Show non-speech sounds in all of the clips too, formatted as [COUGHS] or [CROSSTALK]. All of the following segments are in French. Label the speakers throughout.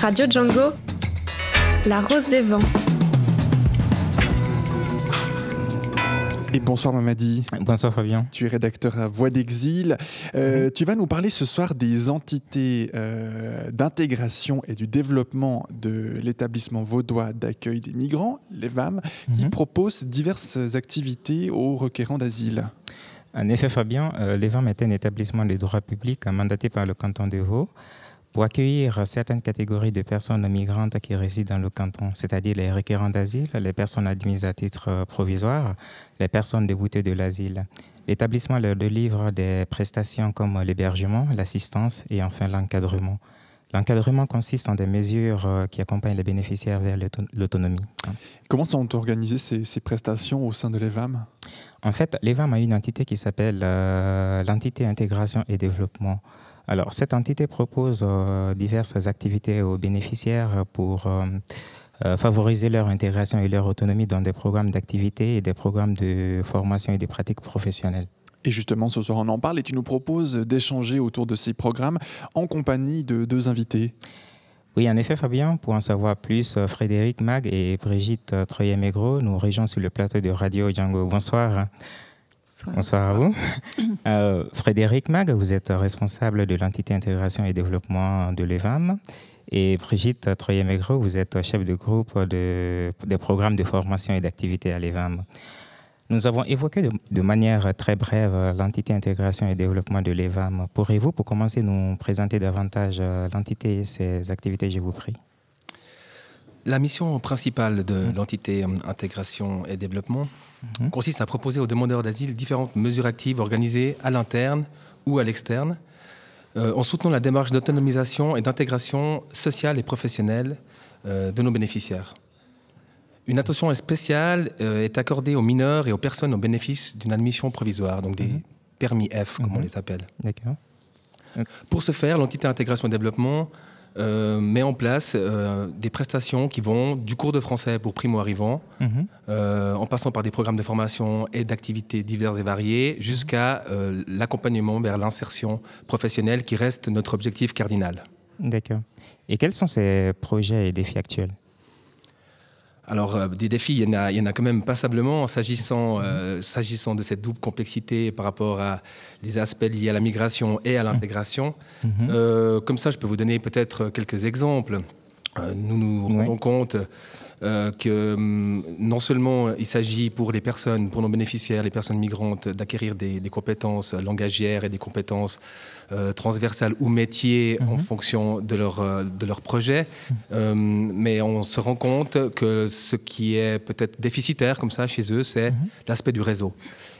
Speaker 1: Radio Django, La Rose des Vents.
Speaker 2: Et bonsoir Mamadi.
Speaker 3: Bonsoir Fabien.
Speaker 2: Tu es rédacteur à Voix d'Exil. Euh, tu vas nous parler ce soir des entités euh, d'intégration et du développement de l'établissement vaudois d'accueil des migrants, l'EVAM, qui
Speaker 3: Mhm.
Speaker 2: propose diverses activités aux requérants d'asile.
Speaker 3: En effet, Fabien, euh, l'EVAM est un établissement de droit public mandaté par le canton de Vaud pour accueillir certaines catégories de personnes migrantes qui résident dans le canton, c'est-à-dire les requérants d'asile, les personnes admises à titre euh, provisoire, les personnes déboutées de l'asile. L'établissement leur délivre des prestations comme l'hébergement, l'assistance et enfin l'encadrement. L'encadrement consiste en des mesures euh, qui accompagnent les bénéficiaires vers l'auto- l'autonomie.
Speaker 2: Comment sont organisées ces, ces prestations au sein de l'EVAM?
Speaker 3: En fait, l'EVAM a une entité qui s'appelle euh, l'entité intégration et développement. Alors, cette entité propose euh, diverses activités aux bénéficiaires pour euh, euh, favoriser leur intégration et leur autonomie dans des programmes d'activité et des programmes de formation et des pratiques professionnelles.
Speaker 2: Et justement, ce soir, on en parle et tu nous proposes d'échanger autour de ces programmes en compagnie de deux invités.
Speaker 3: Oui, en effet, Fabien, pour en savoir plus, Frédéric Mag et Brigitte Troyer-Mégro nous rejoignent sur le plateau de Radio Django. Bonsoir. Bonsoir à vous. [COUGHS] Euh, Frédéric Mag, vous êtes responsable de l'entité intégration et développement de l'EVAM. Et Brigitte Troyer-Mégro, vous êtes chef de groupe de, des programmes de formation et d'activité à l'EVAM. Nous avons évoqué de, de manière très brève l'entité intégration et développement de l'EVAM. Pourriez-vous, pour commencer, nous présenter davantage l'entité et ses activités, je vous prie?
Speaker 4: La mission principale de l'entité intégration et développement
Speaker 3: Mhm.
Speaker 4: consiste à proposer aux demandeurs d'asile différentes mesures actives organisées à l'interne ou à l'externe, euh, en soutenant la démarche d'autonomisation et d'intégration sociale et professionnelle euh, de nos bénéficiaires. Une attention spéciale euh, est accordée aux mineurs et aux personnes au bénéfice d'une admission provisoire, donc des
Speaker 3: Mhm.
Speaker 4: permis F, comme on
Speaker 3: Mhm.
Speaker 4: les appelle.
Speaker 3: D'accord.
Speaker 4: Pour ce faire, l'entité intégration et développement euh, met en place euh, des prestations qui vont du cours de français pour primo-arrivants,
Speaker 3: Mhm.
Speaker 4: euh, en passant par des programmes de formation et d'activités diverses et variées, jusqu'à l'accompagnement vers l'insertion professionnelle qui reste notre objectif cardinal.
Speaker 3: D'accord. Et quels sont ces projets et défis actuels?
Speaker 4: Alors, euh, des défis, il y, en a, il y en a quand même passablement, s'agissant euh, s'agissant de cette double complexité par rapport à les aspects liés à la migration et à l'intégration.
Speaker 3: Mhm.
Speaker 4: Euh, comme ça, je peux vous donner peut-être quelques exemples. Euh, nous nous rendons compte euh, que hum, non seulement il s'agit pour les personnes, pour nos bénéficiaires, les personnes migrantes, d'acquérir des, des compétences langagières et des compétences euh, transversales ou métiers en
Speaker 3: Mhm.
Speaker 4: fonction de leur, euh, de leur projet, Euh, mais on se rend compte que ce qui est peut-être déficitaire comme ça chez eux, c'est
Speaker 3: Mhm.
Speaker 4: l'aspect du réseau.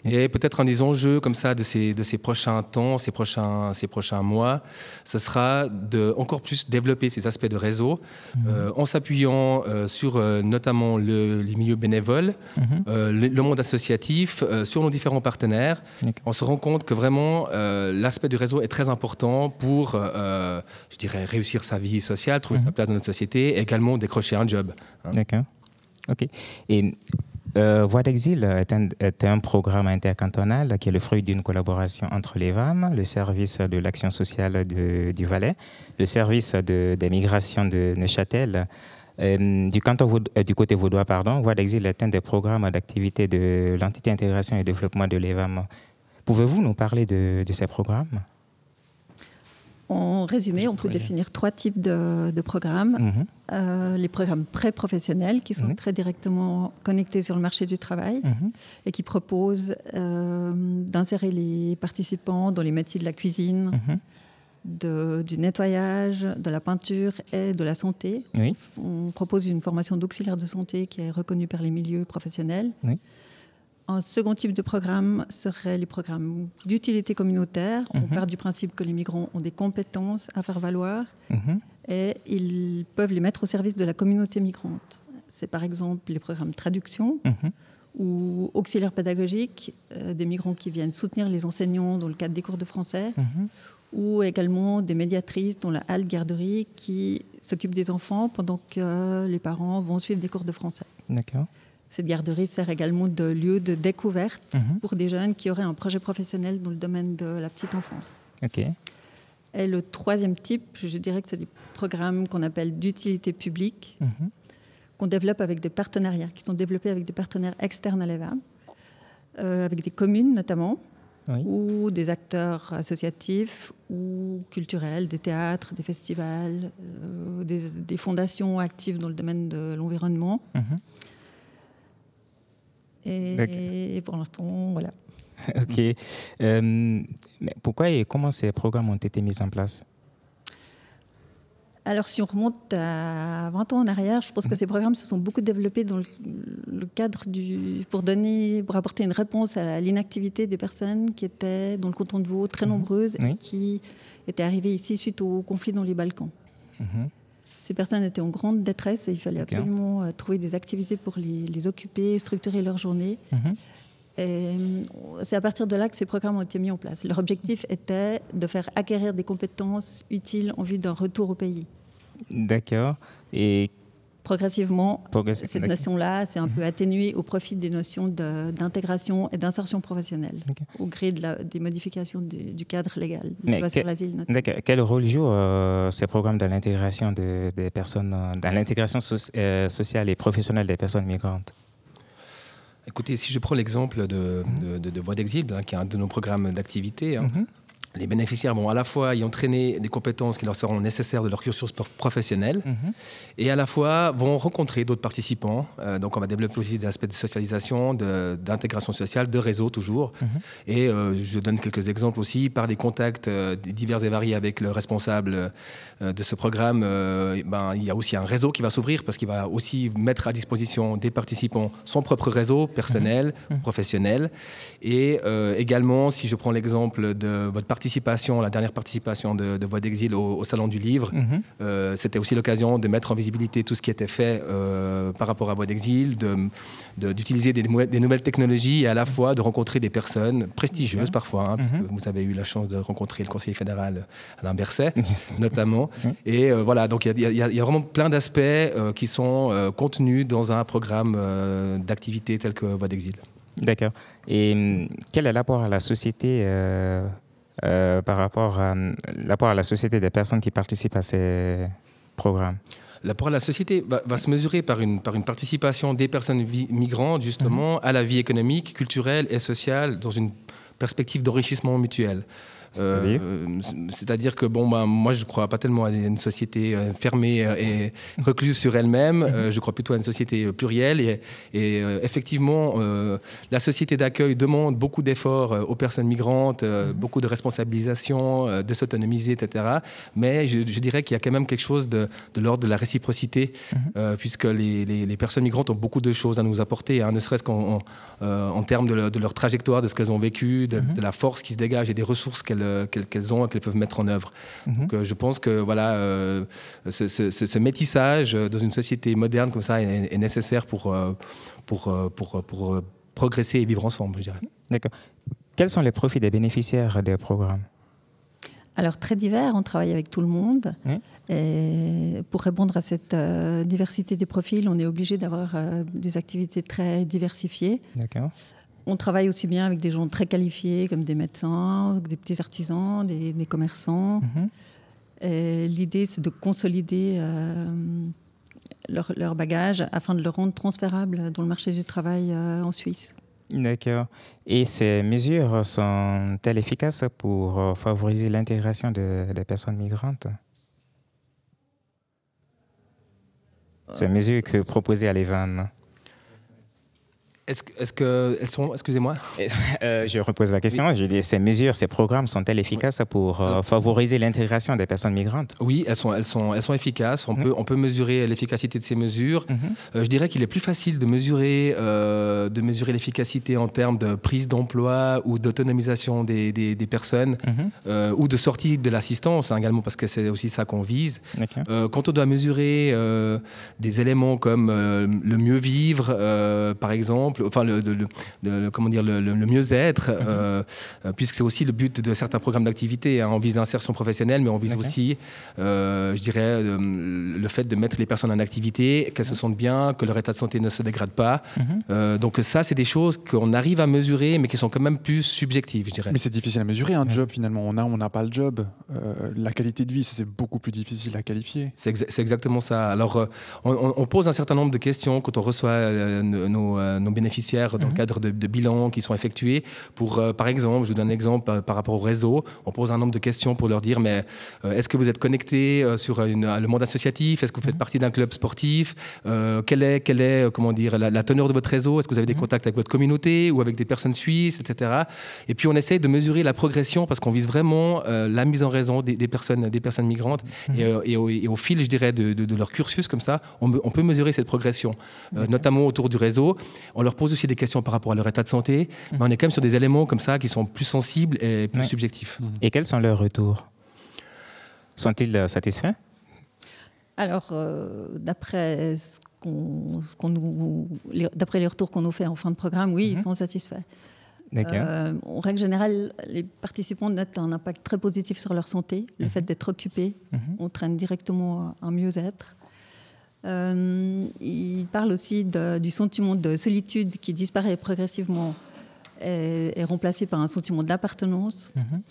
Speaker 4: Et peut-être un des enjeux comme ça de ces, de ces prochains temps, ces prochains, ces prochains mois, ce sera de encore plus développer ces aspects de réseau euh, en s'appuyant euh, sur euh, notamment le- les milieux bénévoles,
Speaker 3: Mhm.
Speaker 4: euh, le, le monde associatif, euh, sur nos différents partenaires. On se rend compte que vraiment l'aspect du réseau est très important pour, je dirais, réussir sa vie sociale, trouver sa
Speaker 3: Mhm.
Speaker 4: place dans notre société et également décrocher un job. hein.
Speaker 3: D'accord. OK. Et euh, Voix d'exil est un, est un programme intercantonal qui est le fruit d'une collaboration entre les VAM, le service de l'action sociale de- du Valais, le service de- des migrations de Neuchâtel. Euh, du, canton euh, du côté vaudois, pardon, Voix d'exil est un des programmes d'activité de l'entité intégration et développement de l'EVAM. Pouvez-vous nous parler de, de ces programmes?
Speaker 5: En résumé, on peut définir trois types de, de programmes.
Speaker 3: Mhm.
Speaker 5: Euh, les programmes pré-professionnels qui sont
Speaker 3: Mhm.
Speaker 5: très directement connectés sur le marché du travail
Speaker 3: Mhm.
Speaker 5: et qui proposent euh, d'insérer les participants dans les métiers de la cuisine. De- du nettoyage, de la peinture et de la santé.
Speaker 3: Oui.
Speaker 5: On propose une formation d'auxiliaire de santé qui est reconnue par les milieux professionnels.
Speaker 3: Oui.
Speaker 5: Un second type de programme serait les programmes d'utilité communautaire. On
Speaker 3: Mhm.
Speaker 5: part du principe que les migrants ont des compétences à faire valoir
Speaker 3: Mhm.
Speaker 5: et ils peuvent les mettre au service de la communauté migrante. C'est par exemple les programmes traduction
Speaker 3: Mhm.
Speaker 5: ou auxiliaire pédagogique, euh, des migrants qui viennent soutenir les enseignants dans le cadre des cours de français. Ou également des médiatrices dont la halte garderie qui s'occupent des enfants pendant que les parents vont suivre des cours de français.
Speaker 3: D'accord.
Speaker 5: Cette garderie sert également de lieu de découverte
Speaker 3: Mhm.
Speaker 5: pour des jeunes qui auraient un projet professionnel dans le domaine de la petite enfance.
Speaker 3: OK.
Speaker 5: Et le troisième type, je dirais que c'est des programmes qu'on appelle d'utilité publique, mhm. qu'on développe avec des partenariats, qui sont développés avec des partenaires externes à l'EVA, euh, avec des communes notamment, ou des acteurs associatifs ou culturels, des théâtres, des festivals, euh, des, fondations actives dans le domaine de l'environnement. Mhm. Et, pour l'instant, voilà. [LAUGHS]
Speaker 3: ok. Euh, mais pourquoi et comment ces programmes ont été mis en place?
Speaker 5: Alors, si on remonte à 20 ans en arrière, je pense que mhm. ces programmes se sont beaucoup développés dans le, cadre du. pour donner, pour apporter une réponse à l'inactivité des personnes qui étaient dans le canton de Vaud, très mhm. nombreuses, et qui étaient arrivées ici suite au conflit dans les Balkans. Mhm. Ces personnes étaient en grande détresse et il fallait absolument euh, trouver des activités pour les, occuper, structurer leur journée. Euh, c'est à partir de là que ces programmes ont été mis en place. Leur objectif était de faire acquérir des compétences utiles en vue d'un retour au pays.
Speaker 3: D'accord. Et
Speaker 5: progressivement, cette notion-là s'est un peu mhm. atténuée au profit des notions d'intégration et d'insertion professionnelle, au gré de la, des modifications du, cadre légal,
Speaker 3: sur l'asile. Quel rôle jouent euh, ces programmes dans l'intégration des personnes, dans l'intégration euh, sociale et professionnelle des personnes migrantes?
Speaker 4: Écoutez, si je prends l'exemple de, de, Voix d'exil, hein, qui est un de nos programmes d'activité, hein, mhm les bénéficiaires vont à la fois y entraîner des compétences qui leur seront nécessaires de leur cursus professionnel mhm. et à la fois vont rencontrer d'autres participants. Euh, donc on va développer aussi des aspects de socialisation, d'intégration sociale, de réseau toujours. Mhm. Et euh, je donne quelques exemples aussi par des contacts euh, divers et variés avec le responsable de ce programme. ben, il y a aussi un réseau qui va s'ouvrir parce qu'il va aussi mettre à disposition des participants son propre réseau personnel, mhm. professionnel. Et également, si je prends l'exemple de votre participant, la dernière participation de, Voix d'Exil au, Salon du Livre. Mhm. Euh, c'était aussi l'occasion de mettre en visibilité tout ce qui était fait euh, par rapport à Voix d'Exil, d'utiliser de, des, nouvelles technologies et à la fois de rencontrer des personnes prestigieuses parfois. Hein, mhm. Vous avez eu la chance de rencontrer le conseiller fédéral Alain Berset, notamment. Et euh, voilà, donc il y, a vraiment plein d'aspects qui sont contenus dans un programme d'activité tel que Voix d'Exil.
Speaker 3: D'accord. Et hum, quel est l'apport à la société euh, par rapport à l'apport à la société des personnes qui participent à ces programmes?
Speaker 4: L'apport à la société va, se mesurer par une, par une participation des personnes migrantes, justement, mhm. à la vie économique, culturelle et sociale dans une perspective d'enrichissement mutuel. Euh, c'est-à-dire que bon, bah, moi, je ne crois pas tellement à une société euh, fermée euh, et recluse sur elle-même. [LAUGHS] Je crois plutôt à une société plurielle. Et, et effectivement, la société d'accueil demande beaucoup d'efforts aux personnes migrantes, mhm. beaucoup de responsabilisation, de s'autonomiser, etc. Mais je, dirais qu'il y a quand même quelque chose de, de l'ordre de la réciprocité, mhm. puisque les, les, personnes migrantes ont beaucoup de choses à nous apporter, hein, ne serait-ce qu'en en, termes de, leur trajectoire, de ce qu'elles ont vécu, de, de, la force qui se dégage et des ressources qu'elles euh, qu'elles ont et qu'elles peuvent mettre en œuvre. Mhm. Donc, euh, je pense que voilà, euh, ce, métissage dans une société moderne comme ça est, nécessaire pour, pour, pour, pour, progresser et vivre ensemble, je dirais.
Speaker 3: D'accord. Quels sont les profits des bénéficiaires des programmes?
Speaker 5: Alors très divers, on travaille avec tout le monde. Et pour répondre à cette diversité des profils, on est obligé d'avoir des activités très diversifiées. D'accord. On travaille aussi bien avec des gens très qualifiés comme des médecins, des petits artisans, des, commerçants. Mhm. L'idée, c'est de consolider euh, leur, leur, bagage afin de le rendre transférable dans le marché du travail euh, en Suisse.
Speaker 3: D'accord. Et ces mesures sont-elles efficaces pour euh, favoriser l'intégration des personnes migrantes? Ces mesures que proposées à l'EVAN
Speaker 4: est-ce est qu'elles sont, excusez-moi
Speaker 3: euh, Je repose la question. Je dis, ces mesures, ces programmes sont-elles efficaces pour euh, favoriser l'intégration des personnes migrantes?
Speaker 4: Oui, elles sont, elles sont, elles sont efficaces. On, peut, on peut mesurer l'efficacité de ces mesures. Mhm. Euh, je dirais qu'il est plus facile de mesurer, de mesurer l'efficacité en termes de prise d'emploi ou d'autonomisation des, des, personnes mhm. ou de sortie de l'assistance hein, également, parce que c'est aussi ça qu'on vise. quand on doit mesurer des éléments comme le mieux vivre, par exemple, exemple, enfin le, comment dire le, mieux-être, mhm. puisque c'est aussi le but de certains programmes d'activité. Hein. On vise l'insertion professionnelle, mais on vise aussi, je dirais, le fait de mettre les personnes en activité, qu'elles se sentent bien, que leur état de santé ne se dégrade pas. Mhm. donc ça, c'est des choses qu'on arrive à mesurer, mais qui sont quand même plus subjectives, je dirais.
Speaker 2: Mais c'est difficile à mesurer un job finalement. On a, on n'a pas le job. la qualité de vie, c'est beaucoup plus difficile à qualifier.
Speaker 4: C'est exactement ça. Alors, euh, on, pose un certain nombre de questions quand on reçoit euh, euh, nos, bénéficiaires dans le mhm. cadre de, bilans qui sont effectués. Pour, par exemple, je vous donne un exemple par rapport au réseau. On pose un nombre de questions pour leur dire, mais est-ce que vous êtes connecté sur le monde associatif? Est-ce que vous faites mhm. partie d'un club sportif? Quelle est, quelle est comment dire, la, teneur de votre réseau? Est-ce que vous avez des mhm. contacts avec votre communauté ou avec des personnes suisses, etc. Et puis, on essaye de mesurer la progression parce qu'on vise vraiment la mise en raison des, des, personnes, des personnes migrantes. Et, et, au, fil, je dirais, de, leur cursus, comme ça, on, peut mesurer cette progression, euh, notamment autour du réseau. On leur pose aussi des questions par rapport à leur état de santé, mais on est quand même sur des éléments comme ça qui sont plus sensibles et plus subjectifs.
Speaker 3: Et quels sont leurs retours? Sont-ils euh, satisfaits?
Speaker 5: Alors, euh, d'après ce qu'on, nous, d'après les retours qu'on nous fait en fin de programme, oui, ils mhm. sont satisfaits. Euh, en règle générale, les participants notent un impact très positif sur leur santé. Le mhm. fait d'être occupé mhm. entraîne directement un mieux-être. Euh, ils parlent aussi du sentiment de solitude qui disparaît progressivement et est remplacé par un sentiment d'appartenance. Mhm.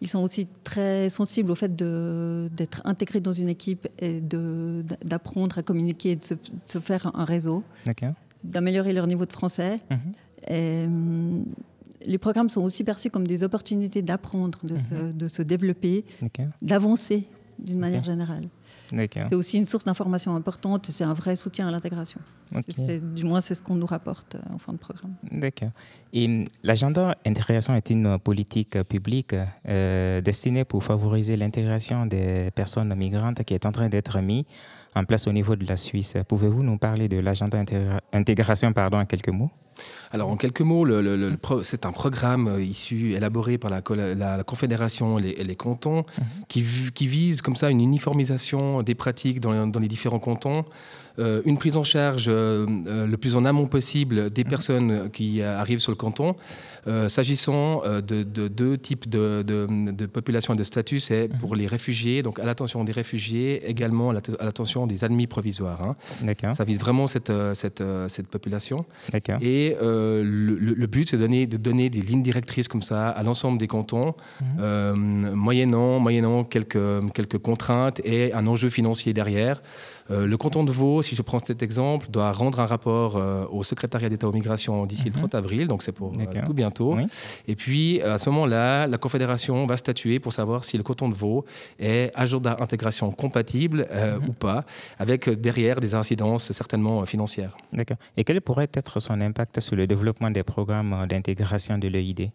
Speaker 5: Ils sont aussi très sensibles au fait d'être intégrés dans une équipe et d'apprendre à communiquer et de se, faire un réseau, d'améliorer leur niveau de français. Et, les programmes sont aussi perçus comme des opportunités d'apprendre, de, mhm. se, développer, d'avancer d'une manière générale. C'est aussi une source d'information importante et c'est un vrai soutien à l'intégration. Du moins, c'est ce qu'on nous rapporte euh, en fin de programme.
Speaker 3: D'accord. Et hum, l'agenda intégration est une politique publique euh, destinée pour favoriser l'intégration des personnes migrantes qui est en train d'être mise en place au niveau de la Suisse. Pouvez-vous nous parler de l'agenda intégration pardon, en quelques mots?
Speaker 4: Alors, en quelques mots, c'est un programme euh, issu, élaboré par la, Confédération et les, cantons, mhm. qui, vise comme ça une uniformisation des pratiques dans, les différents cantons. Euh, une prise en charge euh, euh, le plus en amont possible des mhm. personnes qui arrivent sur le canton. S'agissant de, deux types de, de, populations et de statut, c'est mhm. pour les réfugiés, donc à l'attention des réfugiés, également à l'attention des admis provisoires. Hein. Ça vise vraiment cette, cette, cette population. Et le, but, c'est de donner, de donner des lignes directrices comme ça à l'ensemble des cantons, mhm. moyennant, moyennant quelques, quelques contraintes et un enjeu financier derrière. Euh, le canton de Vaud, si je prends cet exemple, doit rendre un rapport euh, au secrétariat d'État aux migrations d'ici le 30 mhm. avril, donc c'est pour euh, tout bientôt. Et puis, à ce moment-là, la Confédération va statuer pour savoir si le canton de Vaud est agenda d'intégration compatible mhm. ou pas, avec derrière des incidences certainement financières.
Speaker 3: D'accord. Et quel pourrait être son impact sur le développement des programmes d'intégration de l'EID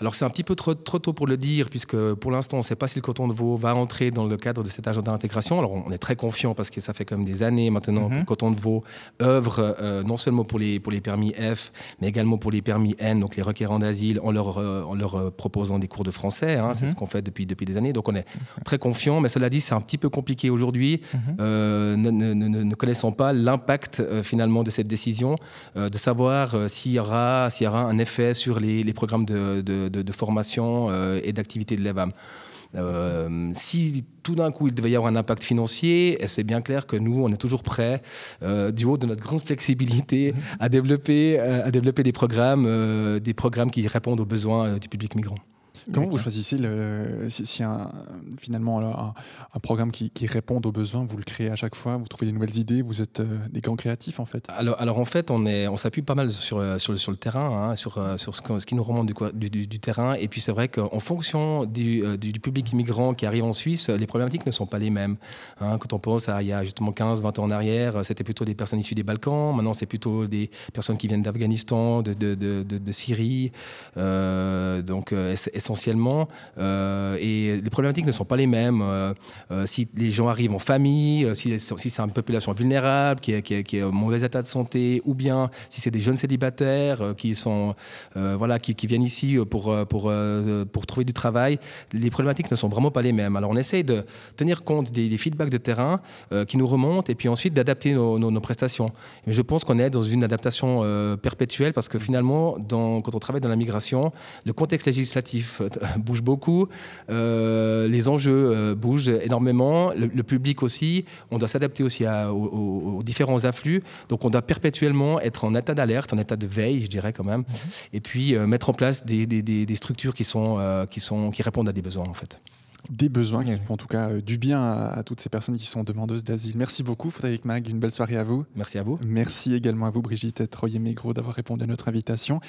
Speaker 4: Alors, c'est un petit peu trop, trop, tôt pour le dire, puisque pour l'instant, on ne sait pas si le canton de Vaud va entrer dans le cadre de cet agenda d'intégration. Alors, on est très confiant parce que ça fait comme des années maintenant que le canton de Vaud œuvre euh, non seulement pour les, pour les permis F, mais également pour les permis N, donc les requérants d'asile, en leur, euh, en leur euh, proposant des cours de français. Hein, C'est mhm. ce qu'on fait depuis, depuis des années. Donc on est très confiant, mais cela dit, c'est un petit peu compliqué aujourd'hui, mhm. ne, ne, ne, connaissant pas l'impact finalement de cette décision, de savoir s'il y, aura, y aura un effet sur les, les programmes de, de, de formation et d'activité de l'EVAM. Euh, si tout d'un coup il devait y avoir un impact financier, c'est bien clair que nous, on est toujours prêts, euh, du haut de notre grande flexibilité, à développer, euh, à développer des programmes, des programmes qui répondent aux besoins du public migrant.
Speaker 2: Comment vous choisissez le, si, un, finalement un, programme qui, qui, répond aux besoins, vous le créez à chaque fois, vous trouvez des nouvelles idées, vous êtes euh, des grands créatifs en fait?
Speaker 4: Alors, alors en fait, on, est, on s'appuie pas mal sur, euh, sur, sur le terrain, hein, sur, euh, sur ce, ce, qui nous remonte du, du, du, terrain. Et puis c'est vrai qu'en fonction du, du, public immigrant qui arrive en Suisse, les problématiques ne sont pas les mêmes. Hein. Quand on pense à il y a justement 15, 20 ans en arrière, c'était plutôt des personnes issues des Balkans. Maintenant, c'est plutôt des personnes qui viennent d'Afghanistan, de, de, de, Syrie. donc, essentiellement. et les problématiques ne sont pas les mêmes. si les gens arrivent en famille, si, c'est une population vulnérable, qui est, qui, en mauvais état de santé, ou bien si c'est des jeunes célibataires qui, sont, voilà, qui, viennent ici pour, pour, pour trouver du travail, les problématiques ne sont vraiment pas les mêmes. Alors on essaye de tenir compte des, feedbacks de terrain qui nous remontent et puis ensuite d'adapter nos, prestations. Mais je pense qu'on est dans une adaptation perpétuelle parce que finalement, quand on travaille dans la migration, le contexte législatif bouge beaucoup, euh, les enjeux euh, bougent énormément, le, public aussi, on doit s'adapter aussi aux, différents afflux, donc on doit perpétuellement être en état d'alerte, en état de veille, je dirais quand même, mhm. et puis euh, mettre en place des, des, des, structures qui, sont, qui, sont, qui répondent à des besoins en fait
Speaker 2: des besoins qui font en tout cas euh, du bien à, toutes ces personnes qui sont demandeuses d'asile. Merci beaucoup Frédéric Mag, une belle soirée à vous.
Speaker 4: Merci à vous.
Speaker 2: Merci également à vous Brigitte Troyer-Mégro d'avoir répondu à notre invitation.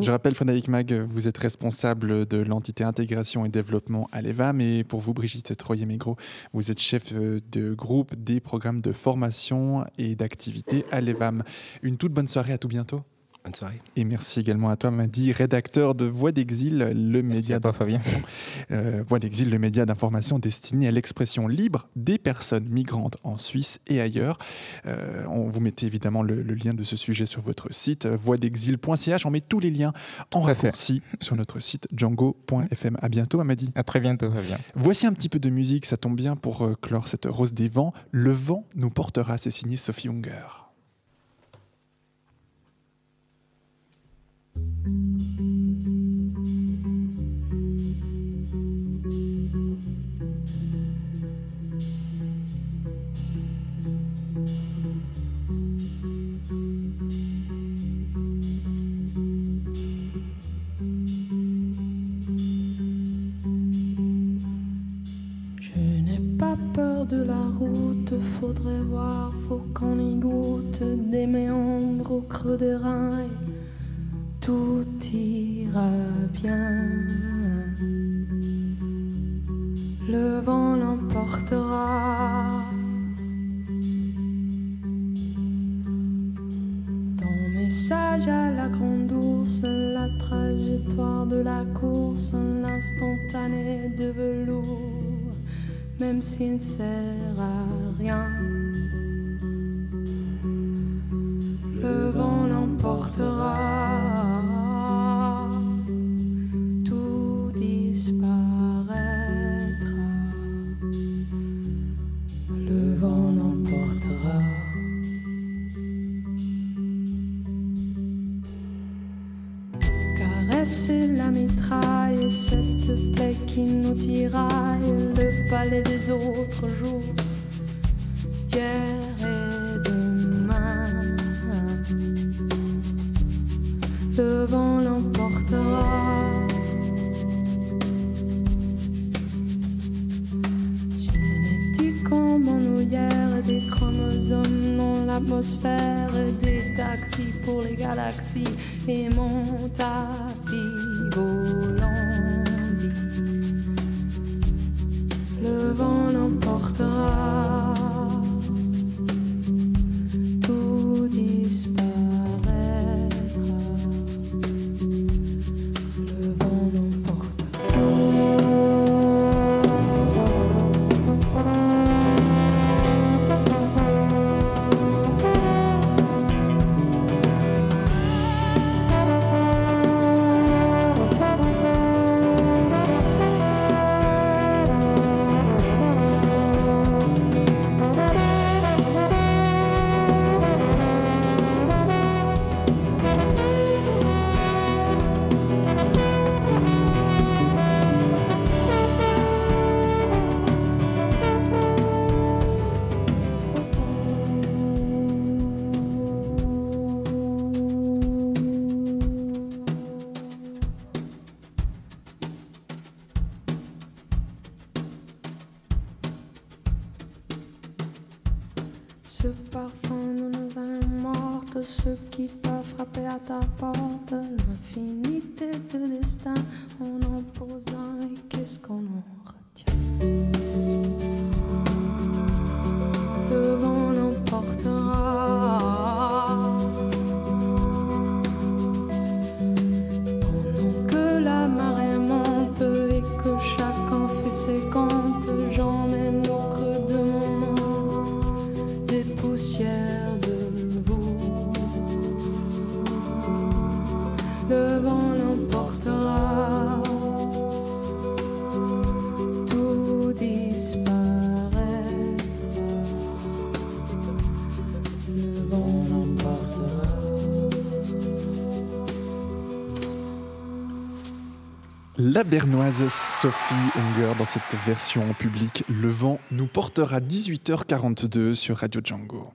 Speaker 2: Je rappelle Frédéric Mag, vous êtes responsable de l'entité intégration et développement à l'EVAM et pour vous Brigitte Troyer-Mégro, vous êtes chef euh, de groupe des programmes de formation et d'activité à l'EVAM. Une toute bonne soirée, à tout bientôt.
Speaker 4: Bonne soirée.
Speaker 2: Et merci également à toi, Madi, rédacteur de Voix d'Exil, le média d'information. Euh, Voix d'Exil, le média d'information destiné à l'expression libre des personnes migrantes en Suisse et ailleurs. Euh, on vous mettez évidemment le, lien de ce sujet sur votre site, euh, voixdexil.ch. On met tous les liens en raccourci sur notre site django.fm. À bientôt, Amadi.
Speaker 3: À très bientôt, Fabien.
Speaker 2: Voici un petit peu de musique, ça tombe bien pour clore cette rose des vents. Le vent nous portera, c'est signé Sophie Unger.
Speaker 6: de la route, faudrait voir, faut qu'on y goûte des méandres au creux des reins même s'il ne sert à rien. Le vent l'emportera. Génétique comme en hier, des chromosomes dans l'atmosphère, des taxis pour les galaxies et mon tapis ce parfum nous nos âmes mortes, ceux qui peuvent frapper à ta porte, l'infinité de destin, on en pose un et qu'est-ce qu'on en
Speaker 2: La bernoise Sophie Unger dans cette version en public. Le vent nous portera 18h42 sur Radio Django.